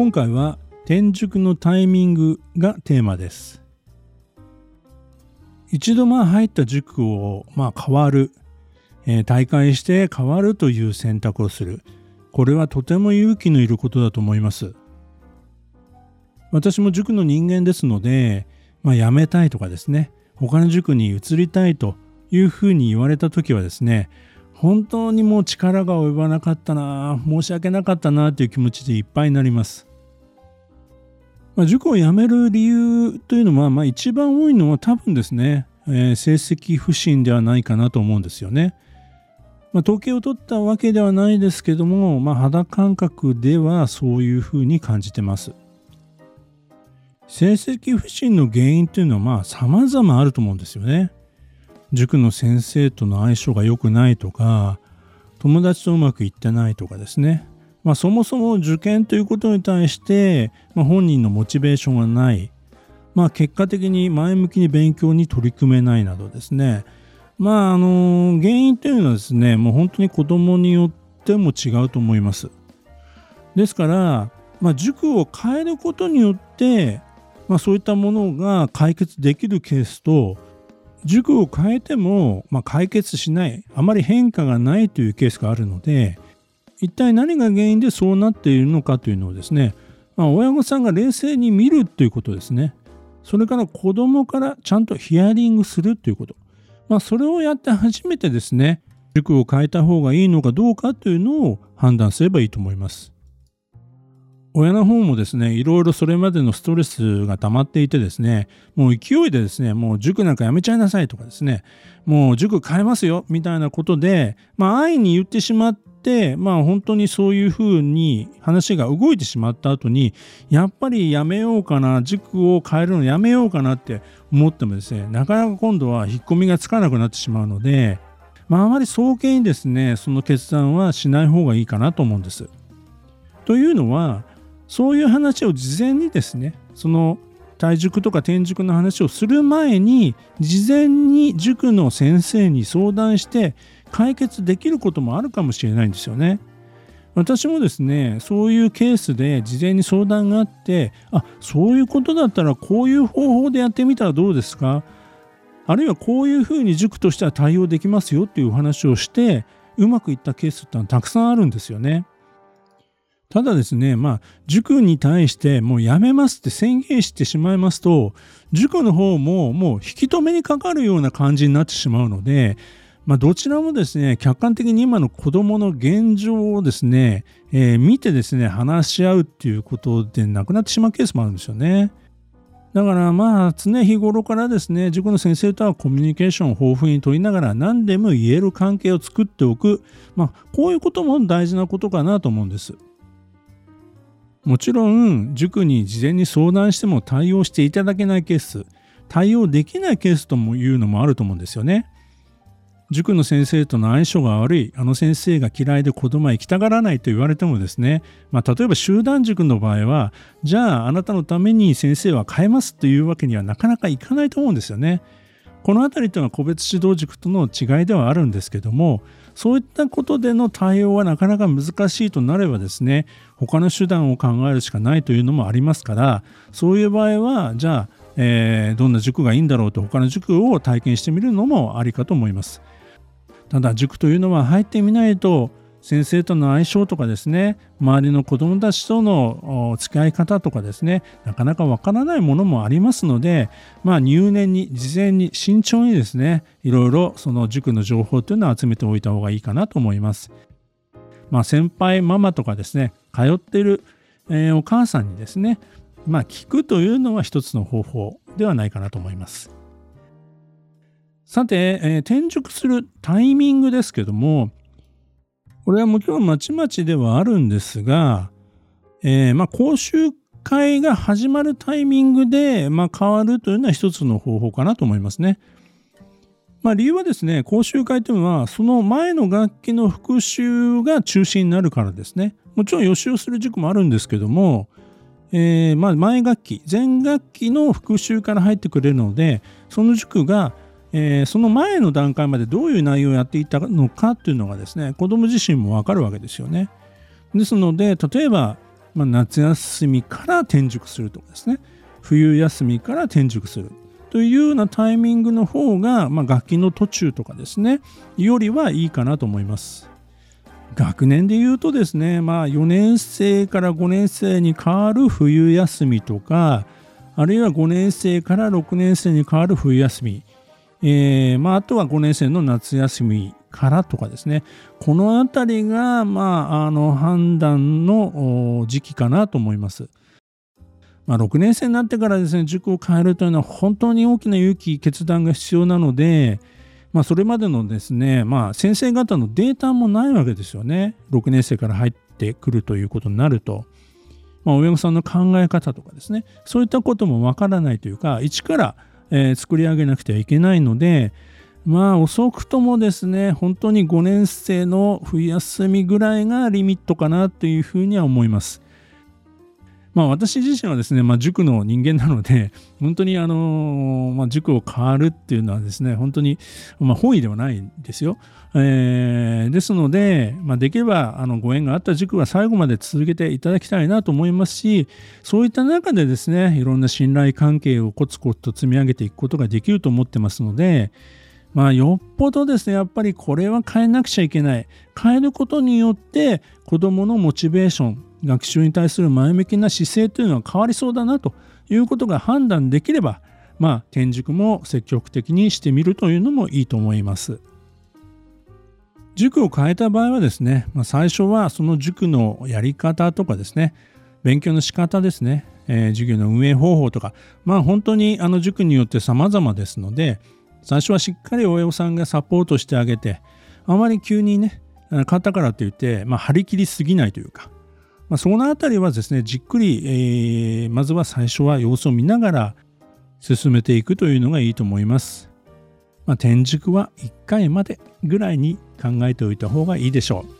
今回は転塾のタイミングがテーマです。一度まあ入った塾をまあ変わる、えー、大会して変わるという選択をする。これはとても勇気のいることだと思います。私も塾の人間ですので、まあ、辞めたいとかですね。他の塾に移りたいというふうに言われた時はですね本当にもう力が及ばなかったな申し訳なかったなという気持ちでいっぱいになります。まあ、塾を辞める理由というのは、まあ、一番多いのは多分ですね、えー、成績不振ではないかなと思うんですよね。まあ、統計を取ったわけではないですけども、まあ、肌感覚ではそういうふうに感じてます。成績不振の原因というのはまあ様々あると思うんですよね。塾の先生との相性が良くないとか、友達とうまくいってないとかですね。まあ、そもそも受験ということに対して、まあ、本人のモチベーションがない、まあ、結果的に前向きに勉強に取り組めないなどですね、まあ、あの原因というのはですね、もう本当に子供によっても違うと思います。ですから、まあ、塾を変えることによって、まあ、そういったものが解決できるケースと、塾を変えても、まあ、解決しない、あまり変化がないというケースがあるので、一体何が原因でそうなっているのかというのをですね、まあ、親御さんが冷静に見るということですね。それから子供からちゃんとヒアリングするということ。まあ、それをやって初めてですね、塾を変えた方がいいのかどうかというのを判断すればいいと思います。親の方もですね、いろいろそれまでのストレスが溜まっていてですね、もう勢いでですね、もう塾なんかやめちゃいなさいとかですね、もう塾変えますよみたいなことで、まあ安易に言ってしまっ、まあ本当にそういうふうに話が動いてしまった後に、やっぱりやめようかな、塾を変えるのやめようかなって思ってもですね、なかなか今度は引っ込みがつかなくなってしまうので、まああまり早計にですね、その決断はしない方がいいかなと思うんです。というのは、そういう話を事前にですね、その体塾とか転塾の話をする前に事前に塾の先生に相談して解決できることもあるかもしれないんですよね。私もですねそういうケースで事前に相談があってあそういうことだったらこういう方法でやってみたらどうですか？あるいはこういうふうに塾としては対応できますよっていう話をしてうまくいったケースってのはたくさんあるんですよね。ただですね、まあ、塾に対してもうやめますって宣言してしまいますと、塾の方ももう引き止めにかかるような感じになってしまうので、まあ、どちらもですね、客観的に今の子供の現状をですね、えー、見てですね、話し合うっていうことでなくなってしまうケースもあるんですよね。だからまあ常日頃からですね、塾の先生とはコミュニケーションを豊富に取りながら何でも言える関係を作っておく。まあこういうことも大事なことかなと思うんです。もちろん塾に事前に相談しても対応していただけないケース、対応できないケースともいうのもあると思うんですよね。塾の先生との相性が悪い、あの先生が嫌いで子供は行きたがらないと言われてもですね、まあ、例えば集団塾の場合は、じゃああなたのために先生は変えますというわけにはなかなかいかないと思うんですよね。この辺りというのは個別指導塾との違いではあるんですけども、そういったことでの対応はなかなか難しいとなればですね、他の手段を考えるしかないというのもありますから、そういう場合は、じゃあ、えー、どんな塾がいいんだろうと他の塾を体験してみるのもありかと思います。ただ塾というのは入ってみないと先生との相性とかですね周りの子どもたちとの付き合い方とかですねなかなかわからないものもありますのでまあ入念に事前に慎重にですねいろいろその塾の情報というのを集めておいた方がいいかなと思います。まあ、先輩ママとかですね通ってる、え、お母さんにですねまあ聞くというのは一つの方法ではないかなと思います。さて、えー、転塾するタイミングですけども、これはもちろんまちまちではあるんですが、えー、まあ、講習会が始まるタイミングで、まあ、変わるというのは一つの方法かなと思いますね。まあ、理由はですね、講習会というのは、その前の楽器の復習が中心になるからですね。もちろん予習をする塾もあるんですけども、えー、ま前学期、前学期の復習から入ってくれるので、その塾が、えー、その前の段階までどういう内容をやっていたのかっていうのがですね、子供自身もわかるわけですよね。ですので、例えば、まあ、夏休みから転塾するとかですね、冬休みから転塾するというようなタイミングの方が、まあ、楽器の途中とかですね、よりはいいかなと思います。学年で言うとですね、まあ、4年生から5年生に変わる冬休みとか、あるいは5年生から6年生に変わる冬休み、えーまあ、あとは5年生の夏休みからとかですね、このあたりが、まあ、あの判断の時期かなと思います。まあ、6年生になってからですね、塾を変えるというのは本当に大きな勇気、決断が必要なので、まあ、それまでのですね、まあ、先生方のデータもないわけですよね。6年生から入ってくるということになると。まあ、親御さんの考え方とかですね、そういったこともわからないというか、一から、えー、作り上げなくてはいけないので、まあ遅くともですね、本当に5年生の冬休みぐらいがリミットかなというふうには思います。まあ私自身はですね、まあ、塾の人間なので、本当にあの、まあ、塾を変わるっていうのはですね、本当に、まあ、本意ではないんですよ。えー、ですので、まあ、できればあのご縁があった塾は最後まで続けていただきたいなと思いますし、そういった中でですね、いろんな信頼関係をコツコツと積み上げていくことができると思ってますので、まあ、よっぽどですね、やっぱりこれは変えなくちゃいけない。変えることによって、子どものモチベーション、学習に対する前向きな姿勢というのは変わりそうだなということが判断できれば、まあ、転塾も積極的にしてみるというのもいいと思います。塾を変えた場合はですね、まあ、最初はその塾のやり方とかですね、勉強の仕方ですね、えー、授業の運営方法とか、まあ本当にあの塾によって様々ですので、最初はしっかり親御さんがサポートしてあげて、あまり急にね、買ったからといって、まあ、張り切りすぎないというか、まあ、そのあたりはですね、じっくり、えー、まずは最初は様子を見ながら進めていくというのがいいと思います。まあ、転塾は1回までぐらいに考えておいた方がいいでしょう。